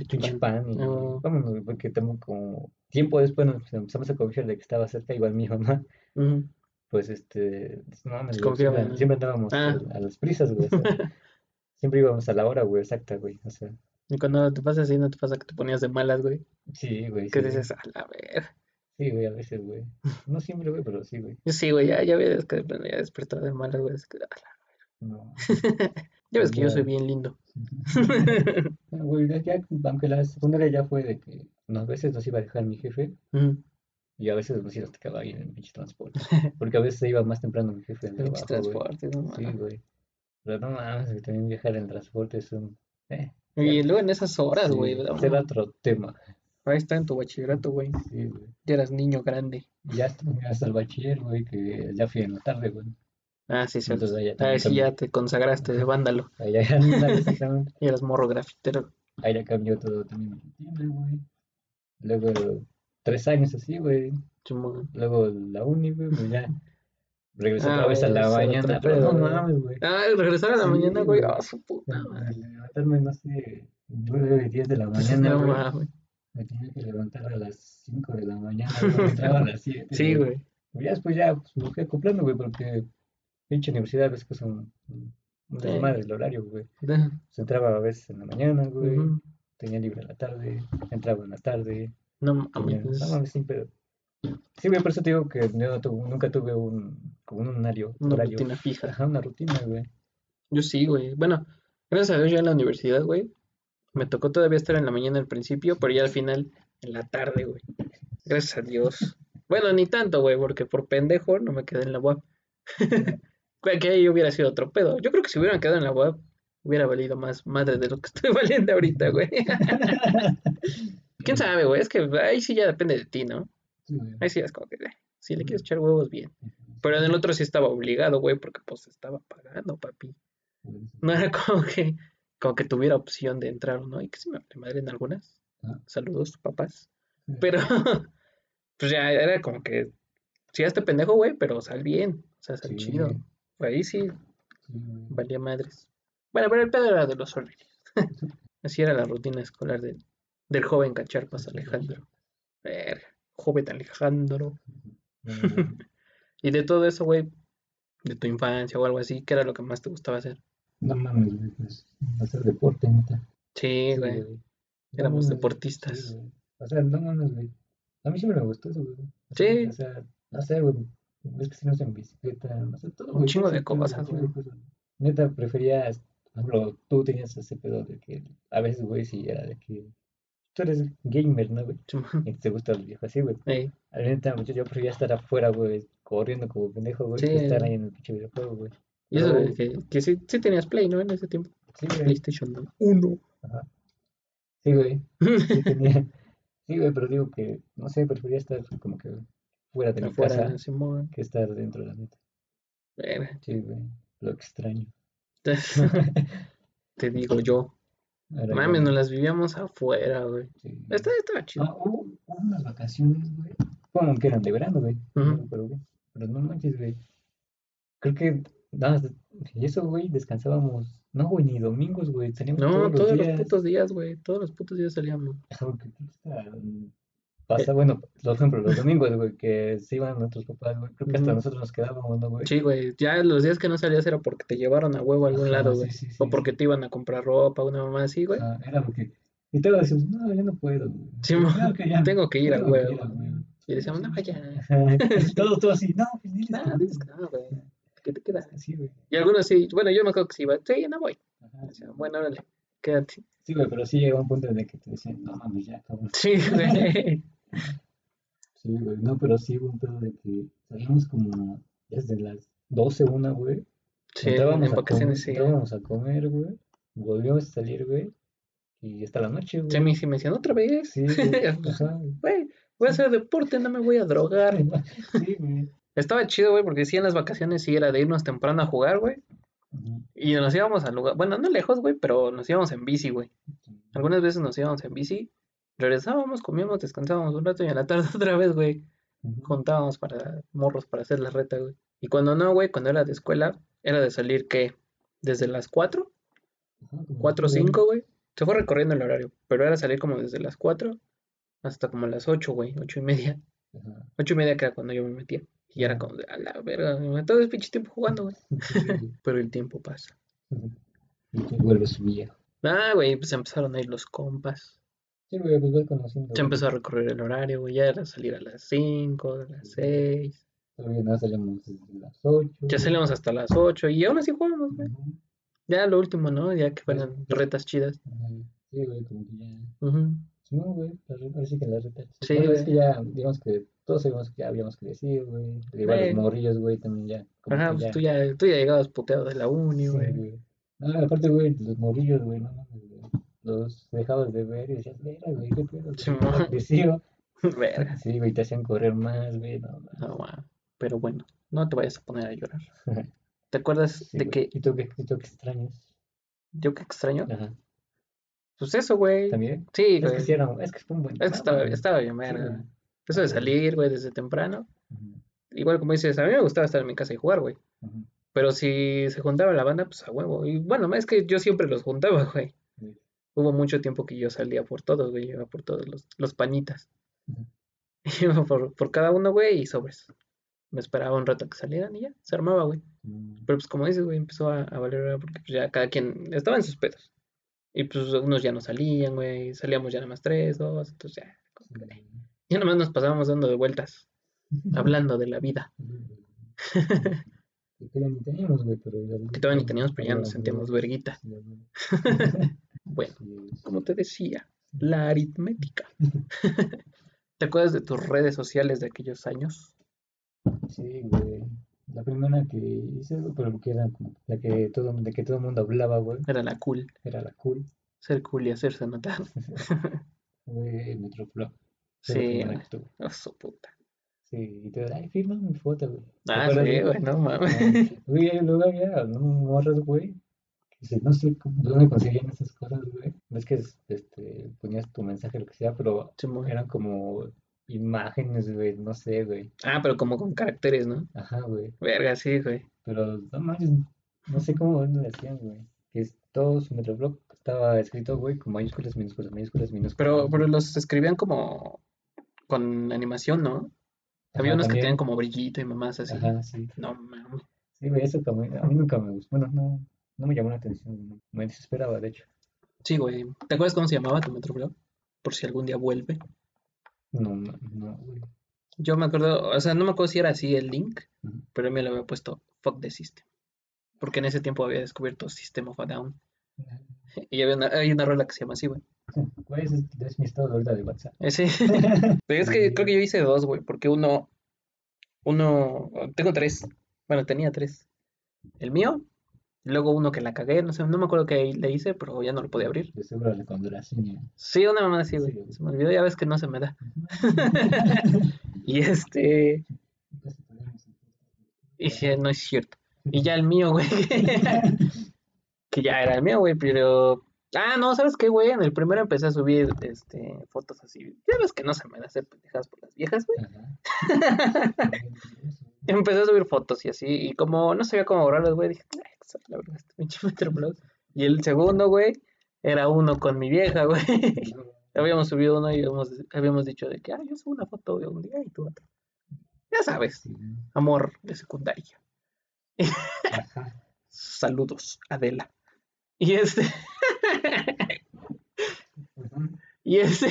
pinche pan y Oh. vámonos, güey, porque tengo como tiempo después nos empezamos a confiar de que estaba cerca, igual mi mamá, Ujú. pues este, no confiaba siempre, andábamos Ah. a, a las prisas, güey, o sea, *laughs* siempre íbamos a la hora, güey, exacta, güey, o sea, Y cuando te pasa así, ¿no te pasa que te ponías de malas, güey? sí, güey, Que sí, dices, a la ver. sí, güey, a veces, güey, no siempre, güey, pero sí, güey, Yo sí, güey, ya, ya ves que ya despertaba de malas, güey. es que, a la- no, *laughs* Ya ves que yo soy bien lindo. *laughs* No, güey, ya, aunque la secundaria ya fue de que unas veces nos iba a dejar mi jefe, y a veces nos nos quedaba ahí en el pinche transporte, *laughs* porque a veces iba más temprano mi jefe del Pinches trabajo, güey. transportes, no Sí, güey. Pero no mames, güey, también viajar en transporte es un... Eh, Y luego en esas horas, sí, güey. no será otro tema. Ahí está en tu bachillerato, güey. Sí, güey. Ya eras niño grande. Ya hasta, hasta el bachiller, güey, que ya fui en la tarde, güey. Ah, sí, sí. Entonces ahí ya Ah, también sí, cambió. ya te consagraste de vándalo. *laughs* Ahí ya, ándale, exactamente. *laughs* Y eras morro grafitero. Ahí ya cambió todo también güey. Luego, tres años así, güey. Luego la uni, güey, pues ya regresé Ah, otra vez a la mañana. Pero no mames, güey. Ah, regresar a la Sí, mañana, güey. Ah, su puta madre. Levantarme, no sé, 9, 10 de la *laughs* mañana, No güey. mames. Me tenía que levantar a las 5 de la mañana, güey, entraba a las 7. Sí, güey. Y ya después ya pues, me fui acoplando, güey, porque pinche universidad ves que es un, Sí. desmadre el horario, güey. Da- Pues entraba a veces en la mañana, güey, tenía libre en la tarde, entraba en la tarde, No mames. no mames, sin pedo. Sí, güey, por eso te digo que yo no tuve- nunca tuve un, como un horario, Una horario, rutina fija. ajá, una rutina, güey. Yo sí, güey. Bueno, gracias a Dios ya en la universidad, güey. Me tocó todavía estar en la mañana al principio, pero ya al final en la tarde, güey. Gracias a Dios. Bueno, ni tanto, güey, porque por pendejo no me quedé en la web. *laughs* que ahí hubiera sido otro pedo. Yo creo que si hubieran quedado en la web, hubiera valido más madre de lo que *laughs* estoy valiendo ahorita, güey. *laughs* ¿Quién sabe, güey? Es que ahí sí ya depende de ti, ¿no? Ahí sí es como que, si le quieres echar huevos, bien. Pero en el otro sí estaba obligado, güey, porque pues estaba pagando, papi. No era como que, como que tuviera opción de entrar o no. Y que sí me madre en algunas. Ah. Saludos, papás. Pero, *laughs* pues ya era como que, sí, este pendejo, güey, pero sal bien. O sea, sal Sí. chido. Ahí sí valía madres. Bueno, pero el pedo era de los horarios. *laughs* Así era la rutina escolar del, del joven cacharpas Alejandro. Verga, joven Alejandro. No. *laughs* Y de todo eso, güey, de tu infancia o algo así, ¿qué era lo que más te gustaba hacer? No mames, güey, pues hacer deporte, neta. Sí, güey. Éramos deportistas. sí. O sea, no mames, güey. A mí siempre me gustó eso, güey. O sea, Sí. O sea, no sé, güey. Es que si no es en bicicleta, no sé, todo, Un chingo de cosas, güey. Neta, preferías, por ejemplo, tú tenías ese pedo de que a veces, güey, sí era de que tú eres gamer, ¿no, güey? Y te gusta el viejo así, güey. Ey, A la neta, mucho, yo prefería estar afuera, güey, corriendo como pendejo, güey, Sí. que estar ahí en el pinche videojuego, güey. Y eso de que, que sí, sí tenías Play, ¿no? En ese tiempo. Sí, güey. PlayStation 1. Sí, güey. Sí, *laughs* tenía. Sí, güey, pero digo que, no sé, prefería estar como que fuera de mi Afuera, casa Simón. que estar dentro, la neta. Sí, güey. Lo extraño. *laughs* Te digo yo. Ahora Mames, nos las vivíamos afuera, güey. sí. Estaba, estaba chido. Ah, hubo, hubo unas vacaciones, güey. Como que eran de verano, güey. Bien. Pero no manches, güey. Creo que. Nada, y eso, güey, descansábamos. No, güey, ni domingos, güey. Salíamos No, todos, todos los los días. putos días, güey. Todos los putos días salíamos. Porque Pasa, bueno, por ejemplo, los domingos, güey, que se iban nuestros papás, güey. Creo que hasta nosotros nos quedábamos, ¿no, güey? Sí, güey. Ya los días que no salías era porque te llevaron a huevo a algún Ajá, lado, güey. sí, sí, O porque te iban a comprar ropa, una mamá así, güey. Era porque. Y todos decíamos, no, yo no puedo, güey. Sí, Claro mo- que ya- tengo que ir a huevo. Y decíamos, no, vaya. Todo, todo así, no, pues diles No, dices que no, güey. ¿Qué te queda? Sí, güey. Y algunos sí. Bueno, yo me acuerdo que sí iba. Sí, no voy. Ajá, bueno, órale. Quédate. Sí, güey, pero sí llegó un punto en el que te decían, no mames, ya, cabrón. Sí, güey. *laughs* Sí, güey, no, pero sí hubo un pedo de que salíamos como desde las 12, una, güey. Sí, en a comer, vacaciones sí. entrábamos a comer, güey. Volvíamos a salir, güey. Y hasta la noche, güey. Sí, sí me decían otra vez. Sí, *laughs* güey. Ajá. Güey, voy a hacer deporte, no me voy a drogar. Sí, güey. Estaba chido, güey, porque sí en las vacaciones sí era de irnos temprano a jugar, güey. Ujú. Y nos íbamos al lugar, bueno, no lejos, güey, pero nos íbamos en bici, güey. Algunas veces nos íbamos en bici, regresábamos, comíamos, descansábamos un rato y en la tarde *laughs* otra vez, güey, juntábamos para morros para hacer la reta, güey. Y cuando no, güey, cuando era de escuela, era de salir, ¿qué? Desde las 4, Ajá, como 4 o así, güey. 5, güey. Se fue recorriendo el horario, pero era salir como desde las 4 hasta como las 8, güey, 8 y media. Ajá. 8 y media que era cuando yo me metía. Y era como de, a la verga, me todo el pinche tiempo jugando, güey. *laughs* Pero el tiempo pasa. Y tú vuelves viejo. Ah, güey, pues empezaron a ir los compas. Sí, güey, pues vas conociendo. Güey. empezó a recorrer el horario, güey. Ya era salir a las 5, a las 6. Todavía nada salimos desde las 8. Ya salimos hasta las 8 y aún así jugamos, güey. Ujú. Ya lo último, ¿no? Ya que fueran retas chidas. Ajá. Sí, güey, como que ya. Ujú. No, güey, ahora sí que la reta. Sí, Bueno, es que ya, digamos que todos sabíamos que ya habíamos crecido, güey. Igual los morrillos, güey, también ya. como Ajá, pues ya. tú ya, tú ya llegabas puteado de la uni, Sí, güey. güey. No, aparte, güey, los morrillos, güey, no mames, güey. Los dejabas de ver y decías, mira, güey, qué pedo. Sí, güey, mo. ya creció". Verga. Sí, güey, te hacían correr más, güey, no. No, guau. Pero bueno, no te vayas a poner a llorar. *laughs* ¿Te acuerdas Sí, de güey. que ¿Y tú qué, y tú qué extrañas? yo que extraño? Ajá. Pues eso, güey. ¿También? Sí, Es güey. que sí era, es que fue un buen Es que estaba, estaba bien, verga. Eso de salir, güey, desde temprano. Igual como dices, a mí me gustaba estar en mi casa y jugar, güey. Pero si se juntaba la banda, pues a huevo. Y bueno, es que yo siempre los juntaba, *laughs* güey. Hubo mucho tiempo que yo salía por todos, güey. Iba por todos los, los pañitas. Ujú. *laughs* Iba por, por cada uno, güey, y sobres. Me esperaba un rato que salieran y ya, se armaba, güey. Mm, Pero pues como dices, güey, empezó a, a valer porque pues, ya cada quien estaba en sus pedos. Y pues unos ya no salían, güey. Salíamos ya nada más tres, dos. Entonces ya, ya nada más nos pasábamos dando de vueltas, hablando de la vida. *laughs* Que todavía ni teníamos, güey, pero... ya- Que todavía ni teníamos, pero ya nos sentíamos verguita. *laughs* Bueno, como te decía, la aritmética. *laughs* ¿Te acuerdas de tus redes sociales de aquellos años? Sí, güey. La primera que hice, pero que era como la que todo, de que todo el mundo hablaba, güey, Era la cool. era la cool. Ser cool y hacerse notar. *laughs* Güey, Metroflow. Sí. Oh, su puta. Sí, y te ay, firma mi foto, güey. ¿Te Ah, acuerdas, sí, güey, no mames. Ah, Güey, luego había no morras, güey. Se- No sé cómo- dónde conseguían esas cosas, güey. Ves que este, ponías tu mensaje, lo que sea, pero eran como imágenes, güey, no sé, güey. Ah, pero como con caracteres, ¿no? Ajá, güey. Verga, sí, güey. Pero no manches, no sé cómo lo hacían, güey. Que es- todo su Metroflog estaba escrito, güey, con mayúsculas, minúsculas, mayúsculas, minúsculas. Pero, pero los escribían como con animación, ¿no? Había unos que tenían como brillito y mamás así. Ajá, sí. No mames. Sí, güey, eso también, a mí nunca me gustó. Bueno, no, no me llamó la atención, no, me desesperaba, de hecho. Sí, güey. ¿Te acuerdas cómo se llamaba tu Metroflow? Por si algún día vuelve. No, no, no, güey. Yo me acuerdo, o sea, no me acuerdo si era así el link, Ujú. pero él me lo había puesto Fuck the System. Porque en ese tiempo había descubierto System of a Down. Y había una, hay una rola que se llama así, güey. *laughs* Güey, ese es, es mi estado de ahorita de WhatsApp. Eh, Sí. *laughs* Pero es que creo que yo hice dos, güey, porque uno, uno, tengo tres. Bueno, tenía tres. El mío, luego uno que la cagué, no sé, no me acuerdo qué le hice, pero ya no lo podía abrir. De seguro la contraseña. Sí, una mamá así, güey. Sí. Se me olvidó, ya ves que no se me da. *laughs* Y este, y dije, no es cierto. Y ya el mío, güey. *laughs* que ya era el mío, güey, pero. Ah, no, ¿sabes qué, güey? En el primero empecé a subir este, fotos así. Ya ves que no se me da hacer pendejadas por las viejas, güey. *laughs* Empecé a subir fotos y así. Y como no sabía cómo borrarlas, güey, dije, "Ay, que soy la verdad, este pinche Metroblog". Y el segundo, güey, era uno con mi vieja, güey. *laughs* habíamos subido uno y habíamos, habíamos dicho de que, ah, yo subo una foto de un día y tú otra. Ya sabes, amor de secundaria. *laughs* Saludos, Adela. Y este, *laughs* y este,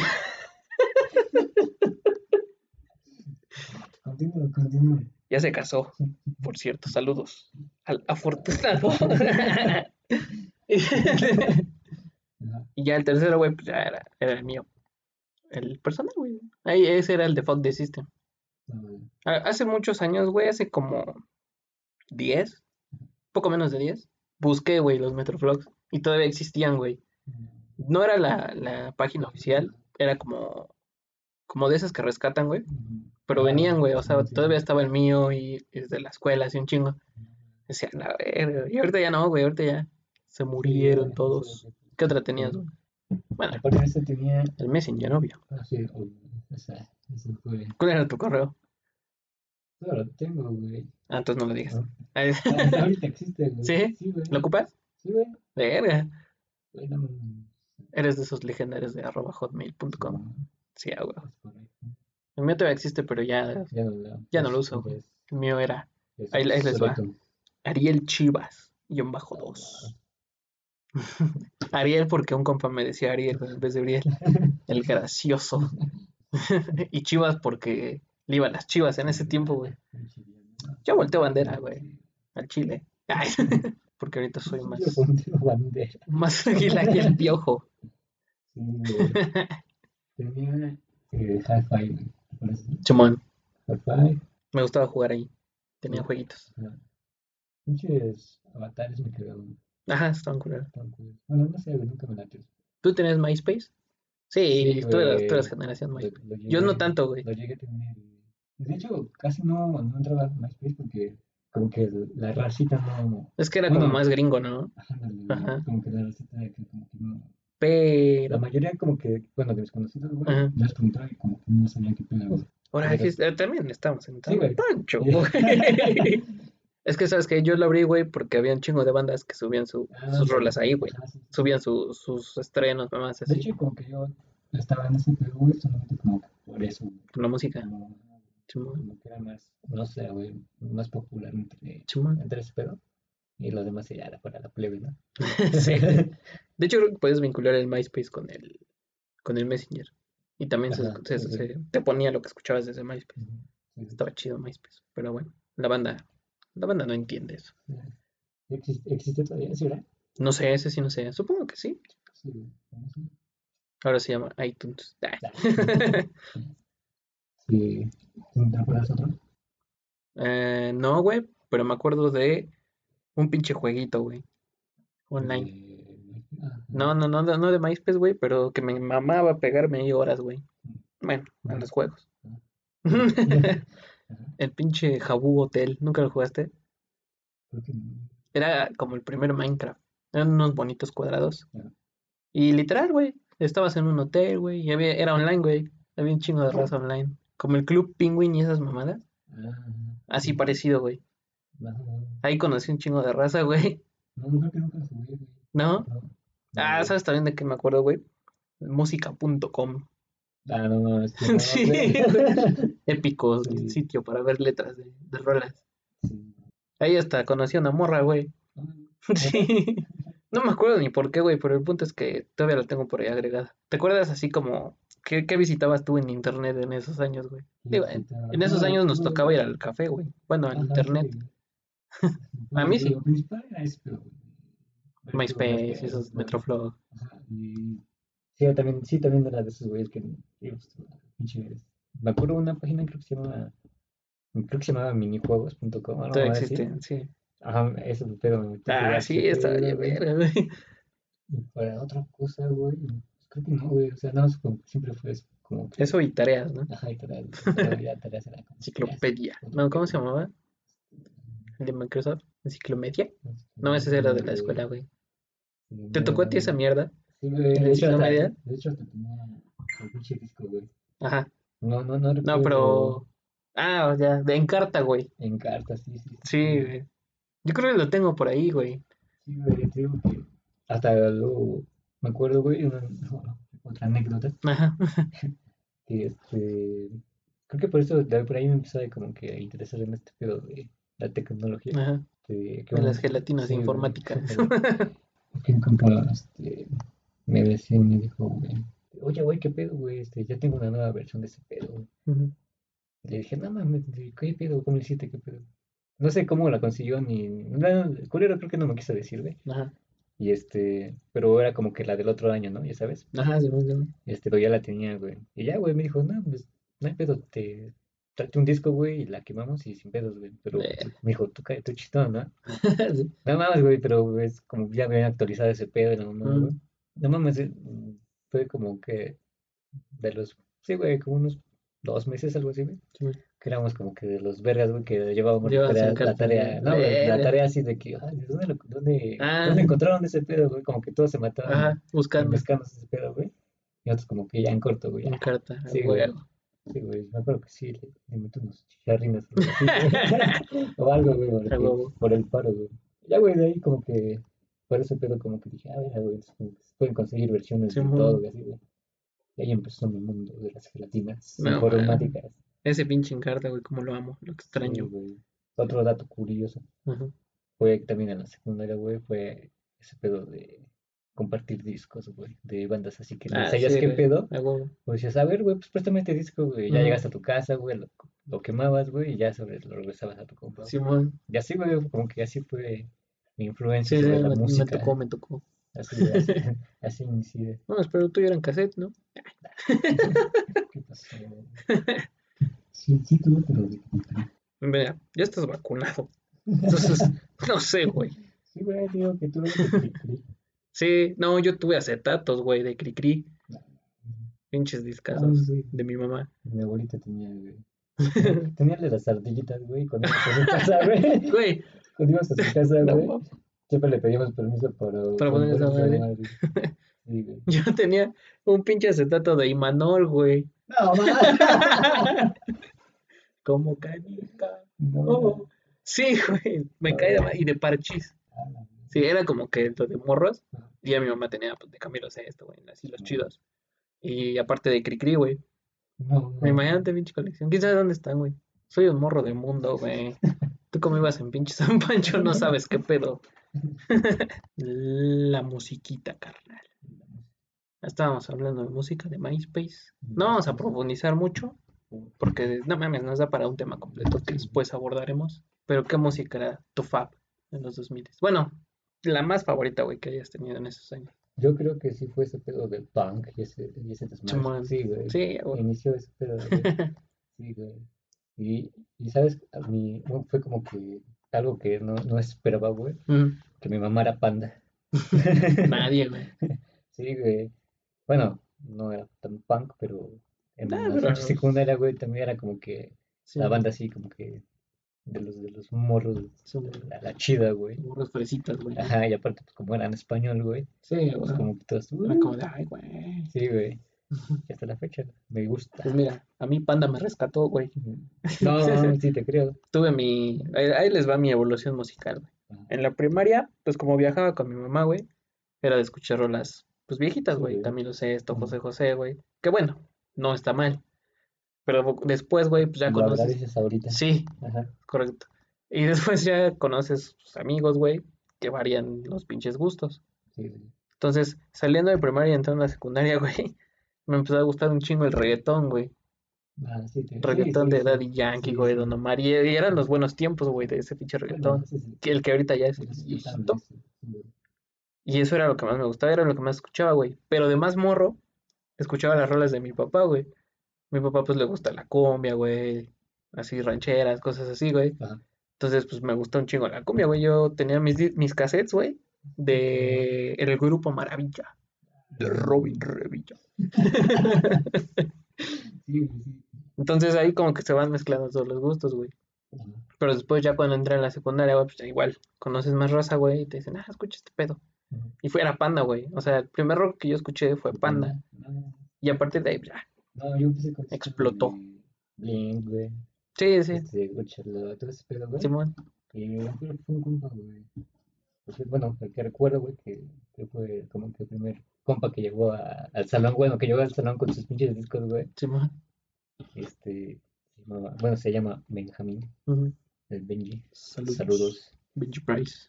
Continúa, continúa. Ya se casó, por cierto, saludos al afortunado. Y ya el tercero, güey, pues ya era, era el mío. El personal, güey. Ahí ese era el default de System. Hace muchos años, güey, hace como 10, poco menos de 10, busqué, güey, los Metroflogs y todavía existían, güey. No era la, la página oficial, era como, como de esas que rescatan, güey, pero Ah, venían, güey, o sea, todavía estaba el mío y es de la escuela, así un chingo. Decía, la verga, y ahorita ya no, güey, ahorita ya se murieron todos. ¿Qué otra tenías, güey? Bueno, eso tenía. el Messenger, obvio. Ah, sí, uy, esa, ese fue. ¿Cuál era tu correo? Claro, lo tengo, güey. Ah, entonces no lo digas. ¿no? Ay, Ah, ahorita existe, güey. ¿Sí? Sí, güey. ¿Lo ocupas? Sí, güey. Verga. Güey, no, no, Eres de esos legendarios de arroba hotmail.com. Sí, ah, güey. El mío todavía existe, pero ya Ya no lo Ya no lo es- uso, güey. es- el mío era es Ahí- ahí les va. Ariel Chivas, guion bajo 2. *laughs* Ariel porque un compa me decía Ariel en vez de Ariel. *laughs* El gracioso. *laughs* y Chivas porque le iban las chivas en ese tiempo, güey. Yo volteo bandera, güey. Al Chile. Ay, porque ahorita soy más, más águila que el piojo. Sí. Tenía eh, Hi-Fi, güey. ¿te acuerdas? Chumón. Hi-Fi. Me gustaba jugar ahí. Tenía jueguitos. ajá. Pinches avatares me quedaron Ajá, estaban cool. Bueno, no sé, nunca me late. ¿Tú tenías MySpace? Sí, Sí, tú, eras, tú eras generación Lo- MySpace. lo Yo no llegué- tanto, güey. Lo llegué a tener. De hecho, casi no, no entraba a MySpace porque como que la racita no... Es que era como Bueno. más gringo, ¿no? Ajá, ándale, Ajá. como que la racita de que como que no... La mayoría como que, bueno, de mis conocidos, güey, Ajá. les preguntaba y como que no sabían qué pedo, güey. Ahora Pero- eh, también estamos en Sí, güey. Pancho, güey. *laughs* Es que sabes que yo lo abrí, güey, porque había un chingo de bandas que subían su- Ah, sus sí, rolas ahí, güey. sí, sí. Subían su- sus estrenos, mamás De así, hecho, como que yo estaba en ese pedo, güey, solamente como que por eso, güey. con la música. Como, que era más, no sé, güey, más popular entre, entre ese pedo. Y los demás ya era para la plebe, ¿no? *laughs* Sí. De hecho, creo que puedes vincular el MySpace con el, con el Messenger. Y también se- Ajá, se- sí, sí. se- te ponía lo que escuchabas desde MySpace. Sí. Estaba chido MySpace. Pero bueno, la banda, la banda no entiende eso. ¿Sí ¿Existe, existe todavía? ¿Sí, verdad? No sé, ese sí no sé. Supongo que sí. Ahora se llama iTunes. Ah. *laughs* Sí. ¿Te acuerdas otro? Eh, no, güey, pero me acuerdo de un pinche jueguito, güey. Online. No, no, no, no de MySpace, güey, pero que me mamaba pegarme ahí horas, güey. Bueno, en los juegos. *laughs* El pinche Jabu Hotel, ¿nunca lo jugaste? Era como el primer Minecraft. Eran unos bonitos cuadrados. Y literal, güey, estabas en un hotel, güey, y había, era online, güey. Había un chingo de raza online. Como el Club Penguin y esas mamadas. Ah, Así sí. parecido, güey. No, no, Ahí conocí un chingo de raza, güey. no, creo que nunca jugué, güey. ¿No? No. Ah, No. ¿sabes también de qué me acuerdo, güey? Música.com. Ah, no, no, es que no, *laughs* Sí, güey. *laughs* Épico Sí. el sitio para ver letras de, de rolas. Sí. Ahí hasta conocí a una morra, güey. Ah, *laughs* Sí. No me acuerdo ni por qué, güey, pero el punto es que todavía la tengo por ahí agregada. ¿Te acuerdas así como qué, qué visitabas tú en internet en esos años, güey? Digo, en, en esos años nos tocaba ir al café, güey. Bueno, al internet. *laughs* A mí sí. MySpace, esos Metroflog. Sí, yo también, sí, también era de esos güeyes que, me acuerdo de una página creo que se llama, creo que se llamaba minijuegos.com, algo Todavía así. existe, sí. Ajá, eso, pero me Ah, sí, pedo, bien güey. verga, güey. Y para otra cosa, güey, pues, creo que no, güey, o sea, no, como que siempre fue eso, como que, Eso y tareas, ¿no? ajá, y tareas, tareas era como, Enciclopedia. No, ¿cómo se llamaba? De Microsoft. Enciclomedia. No, ese era de la escuela, güey. ¿Te tocó a ti esa mierda? Sí, güey. ¿En De hecho, hasta, de hecho, hasta tenía el pinche disco, güey. Ajá. No, no, no No, pero. Ah, ya, de Encarta, güey. En cartas, sí, sí. Sí, güey. Yo creo que lo tengo por ahí, güey. Sí, güey, te digo que hasta luego me acuerdo, güey, una, otra anécdota, Ajá. *laughs* que este, creo que por eso, de por ahí me empezó a como que a interesar en este pedo de la tecnología, Ajá. de que De las gelatinas sí, informáticas. un *laughs* compa, este, me decía, me dijo, güey, oye, güey, ¿qué pedo, güey? Este, ya tengo una nueva versión de ese pedo, güey. Ujú. Y le dije, no mames, ¿qué pedo? ¿Cómo le hiciste? ¿Qué pedo? No sé cómo la consiguió ni, no, el culero creo que no me quiso decir, güey. Ajá. Y este, pero era como que la del otro año, ¿no? Ya sabes. Ajá, sí, sí, sí. Este, pero ya la tenía, güey. Y ya, güey, me dijo, no, pues, no hay pedo, te trate un disco, güey, y la quemamos y sin pedos, güey. Pero Ver. me dijo, tú, tú chistón, ¿no? *laughs* Sí. No mames, güey, pero es como ya habían actualizado ese pedo y la mamá, Mm. güey. No mames, eh, fue como que de los, sí, güey, como unos dos meses, algo así, güey. Sí, güey. Que éramos como que de los vergas, güey, que llevábamos la tarea, en la carta, tarea, no, güey, la tarea así de que, ay, ¿de ¿dónde, lo- dónde, Ah. dónde encontraron ese pedo, güey? Como que todos se mataban Ajá, buscando buscando ese pedo, güey. Y otros como que ya en corto, güey. ya. Encarta. Sí, güey. güey. Sí, güey, me acuerdo que sí, le, le meto unos chicharrines o algo güey. *laughs* porque- por el paro, güey. Ya, güey, de ahí como que, por ese pedo como que dije, a ver, güey, pueden conseguir versiones de todo, güey, así, güey. Y ahí empezó mi mundo de las gelatinas No. Ese pinche Encarta, güey, como lo amo, lo Sí, extraño. güey. Otro dato curioso fue también en la secundaria, güey, fue ese pedo de compartir discos, güey, de bandas así que no Ah, sabías sí, qué güey, pedo. Pues decías, a ver, güey, pues préstame este disco, güey. Ya llegas a tu casa, güey, lo, lo quemabas, güey, y ya sobre lo regresabas a tu compa. Simón. Y así, güey, como que así fue mi influencia Sí, sí, sobre la me, me música. tocó, me tocó. Así, güey, así, *laughs* así inicié. No, pero tú ya eran cassette, ¿no? *laughs* ¿Qué pasó? Sí, sí, tuve, pero. Mira, ya estás vacunado. Entonces, *laughs* no sé, güey. Sí, güey, digo que Cri-Cri. Sí, no, yo tuve acetatos, güey, de Cricri. Pinches Ah, discazos sí. de mi mamá. Mi abuelita tenía, güey. *laughs* Tenía las ardillitas, güey, cuando íbamos a su casa, güey. Güey, Cuando íbamos a su casa, no, güey. Siempre le pedíamos permiso para, Para poner esa madre. madre. Sí, güey. *laughs* yo tenía un pinche acetato de Imanol, güey. No, mames. *laughs* Como canica. No, Oh. Sí, güey, me cae de Y de parchis. mames. Sí, era como que lo de morros. Y ya mi mamá tenía, pues, de Camilo esto, güey, así los chidos. Y aparte de Cricri, güey. No, Me imagínate, pinche colección. ¿Quién sabe dónde están, güey? Soy un morro del mundo, güey. Tú como ibas en pinche San Pancho, no sabes qué pedo. *laughs* La musiquita, carnal. Estábamos hablando de música, de MySpace. No vamos a profundizar mucho, porque no mames, nos da para un tema completo que después abordaremos. Pero ¿qué música era tu fab en los 2000? Bueno, la más favorita, güey, que hayas tenido en esos años. Yo creo que sí fue ese pedo del punk y ese, y ese desmadre. Sí, güey. Sí, güey. Inició ese pedo. güey. *laughs* Sí, güey. Y, y sabes, a mí fue como que algo que no, no esperaba, güey, Mm, que mi mamá era panda. *laughs* Nadie, güey. *laughs* Sí, güey. Bueno, no era tan punk, pero en la pero- secundaria, güey, también era como que Sí, la banda así, como que de los de los morros, la, chida, güey. burros fresitas, güey. Ajá, y aparte, pues como era en español, güey, Sí, pues güey. como que todos, "Uh". como de, ay, güey. Sí, güey. *laughs* Y hasta la fecha me gusta. Pues mira, a mí Panda me rescató, güey. No, sí te creo. Tuve mi. Ahí, ahí les va mi evolución musical, güey. Ajá. En la primaria, pues como viajaba con mi mamá, güey, era de escuchar rolas, pues viejitas, güey. Sí. Camilo Sesto. José José, güey. Que bueno, no está mal. Pero después, güey, pues ya Lo conoces. agradeces ahorita. Sí, Ajá. correcto. Y después ya conoces tus amigos, güey, que varían los pinches gustos. Sí, sí. Entonces, saliendo de primaria y entrando a la secundaria, *laughs* güey, me empezó a gustar un chingo el reggaetón, güey. Ah, sí, te- Reggaetón de. Daddy Yankee, güey. Don Omar. Y, y eran los buenos tiempos, güey, de ese pinche reggaetón. Que el que ahorita ya es. Y eso era lo que más me gustaba, era lo que más escuchaba, güey. Pero de más morro, escuchaba las rolas de mi papá, güey. Mi papá, pues, le gusta la cumbia, güey. Así, rancheras, cosas así, güey. Ajá. Entonces, pues, me gusta un chingo la cumbia, güey. Yo tenía mis, mis cassettes, güey, de el grupo Maravilla. De Robin Revilla. *laughs* Sí, sí. Entonces, ahí como que se van mezclando todos los gustos, güey. Ajá. Pero después ya cuando entré a la secundaria, güey, pues ya igual, conoces más raza, güey, y te dicen, ah, escucha este pedo. Y fue era Panda, güey. O sea, el primer rock que yo escuché fue Panda. No, Y a partir de ahí, ya. No, yo empecé con... Explotó. Blink, güey. Sí, sí, Este, Charlotte, todo ese pedo, güey. Simón. Y fue fue un compa, güey. Pues, bueno, el que recuerdo, güey, que, que fue como que el primer compa que llegó a- al salón, bueno, que llegó al salón con sus pinches discos, güey. Simón. Este, se llamaba- bueno, se llama Benjamín, el Benji. Saludos. Saludos. Benji Price.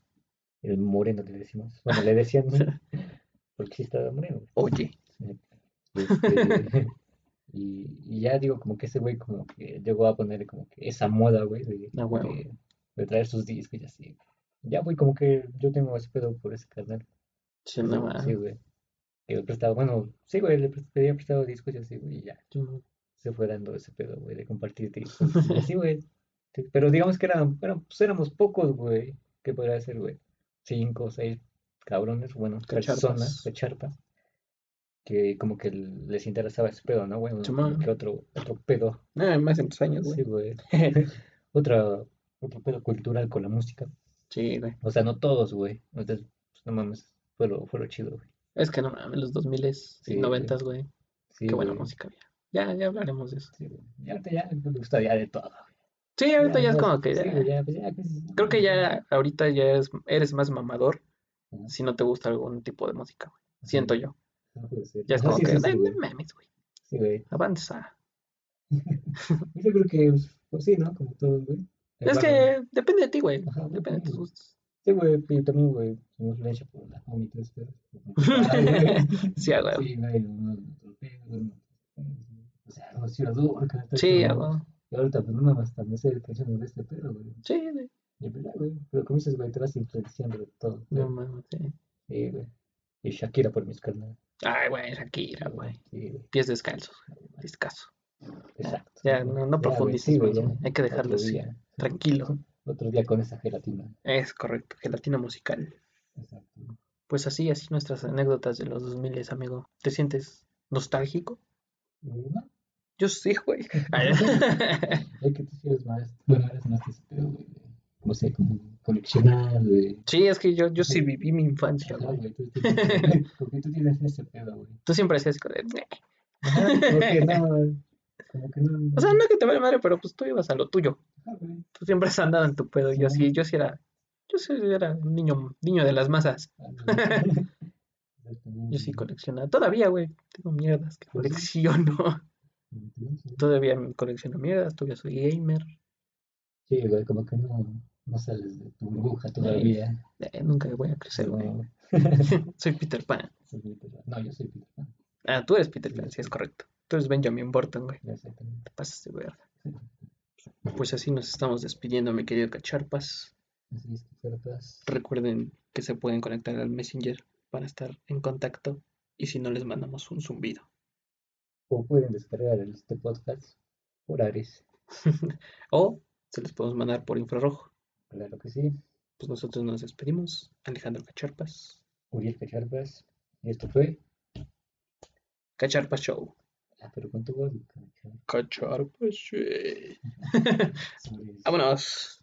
El moreno le decimos. Bueno, le decían, güey, *laughs* porque sí estaba moreno, güey. Oye. Este, *laughs* y, y ya digo, como que ese güey como que llegó a poner como que esa moda, güey, de, Ah, huevo. de, de traer sus discos y así. Ya, güey, como que yo tengo ese pedo por ese carnal. Sí, no. Sí, güey. Que le prestaba, bueno, sí, güey, le pedía prestado discos y así, güey, y ya. Se fue dando ese pedo, güey, de compartir discos. y *laughs* así, güey. Pero digamos que eran, bueno, pues éramos pocos, güey. ¿Qué podría ser, güey? Cinco seis cabrones, bueno, Cacharpas. personas, cacharpas. Que como que les interesaba ese pedo, ¿no, güey? Que otro, otro pedo. Ah, más en tus años, Sí, güey. güey. *laughs* *laughs* Otra, otro pedo cultural con la música. Sí, güey. O sea, no todos, güey. Entonces, pues, no mames, fue lo, fue lo chido, güey. Es que no mames, los 2000 Sí, y güey. 90 güey. Sí, Qué buena güey. música había. Ya, ya hablaremos de eso. Sí, güey. Y ahorita ya me gusta ya de todo. güey. Sí, ahorita ya es no, como que sí, ya. güey, ya, pues, ya, pues, Creo que ya ahorita ya eres, eres más mamador si no te gusta algún tipo de música, güey. Siento yo. No puede ser. Ya es como sí, que, sí, sí, "Ay, güey. no mames, güey. Sí, güey. Avanza. *laughs* Yo creo que, pues, pues, sí, ¿no? Como todos, güey. Es Bueno, que depende de ti, güey. Ajá, Depende de tus sí. gustos. Sí, güey, y también, güey, me influencia por la homie y todo eso, pero, ay, güey. Sí. Sí, güey, uno otro pedo, uno- o sea, uno sí duro, acá, todo Sí, huevo. Y ahorita, pues, no me hasta me sé canciones de este pedo, güey. Sí, güey. Y es verdad, güey. Pero como dices, güey, te vas influenciando de todo. No güey. mames, sí. Sí, güey. Y Shakira por mis carnales. Ay, güey, Shakira, güey. Sí. Pies descalzos, güey. Discaso. Exacto. Ya, no, no güey, profundices sí, güey. Hay que dejarlo así. Tranquilo. Otro día con esa gelatina. Es correcto. Gelatina musical. Exacto. Pues así, así nuestras anécdotas de los 2000, amigo. ¿Te sientes nostálgico? No, Yo sí, güey. *laughs* *laughs* Es que tú sí eres más. Bueno, eres más güey. No sé, como coleccionar, sí, es que yo, yo sí viví mi infancia, güey. Tú, tú, *laughs* tú- tienes ese pedo, güey. Tú siempre hacías como de. Ajá, no. Como que *laughs* no. O sea, no que te vale madre, pero pues tú ibas a lo tuyo. Tú siempre has andado en tu pedo. Yo sí, yo sí era, yo sí era un niño, niño de las masas. Ah, *laughs* Yo sí coleccionaba. Todavía, güey. Tengo mierdas que colecciono. colecciono. Todavía colecciono mierdas. Todavía soy gamer. Sí, güey, como que no, no sales de tu burbuja todavía. Eh, nunca voy a crecer, güey. *laughs* Soy Peter Pan. *laughs* soy Peter Pan. No, yo soy Peter Pan. Ah, tú eres Peter Pan, sí, es correcto. Tú eres Benjamin Burton, güey. Exactamente. Te pasas de verga. Pues así nos estamos despidiendo, mi querido Cacharpas. Así es, ofertas. Recuerden que se pueden conectar al Messenger para estar en contacto. Y si no, les mandamos un zumbido. O pueden descargar este podcast por Ares. *laughs* O se les podemos mandar por infrarrojo. Claro que sí. Pues nosotros nos despedimos. Alejandro Cacharpas. Uriel Cacharpas. Y esto fue. Cacharpas Show. Ah, pero con tu voz. Cacharpas. Show. *laughs* *laughs* Vámonos.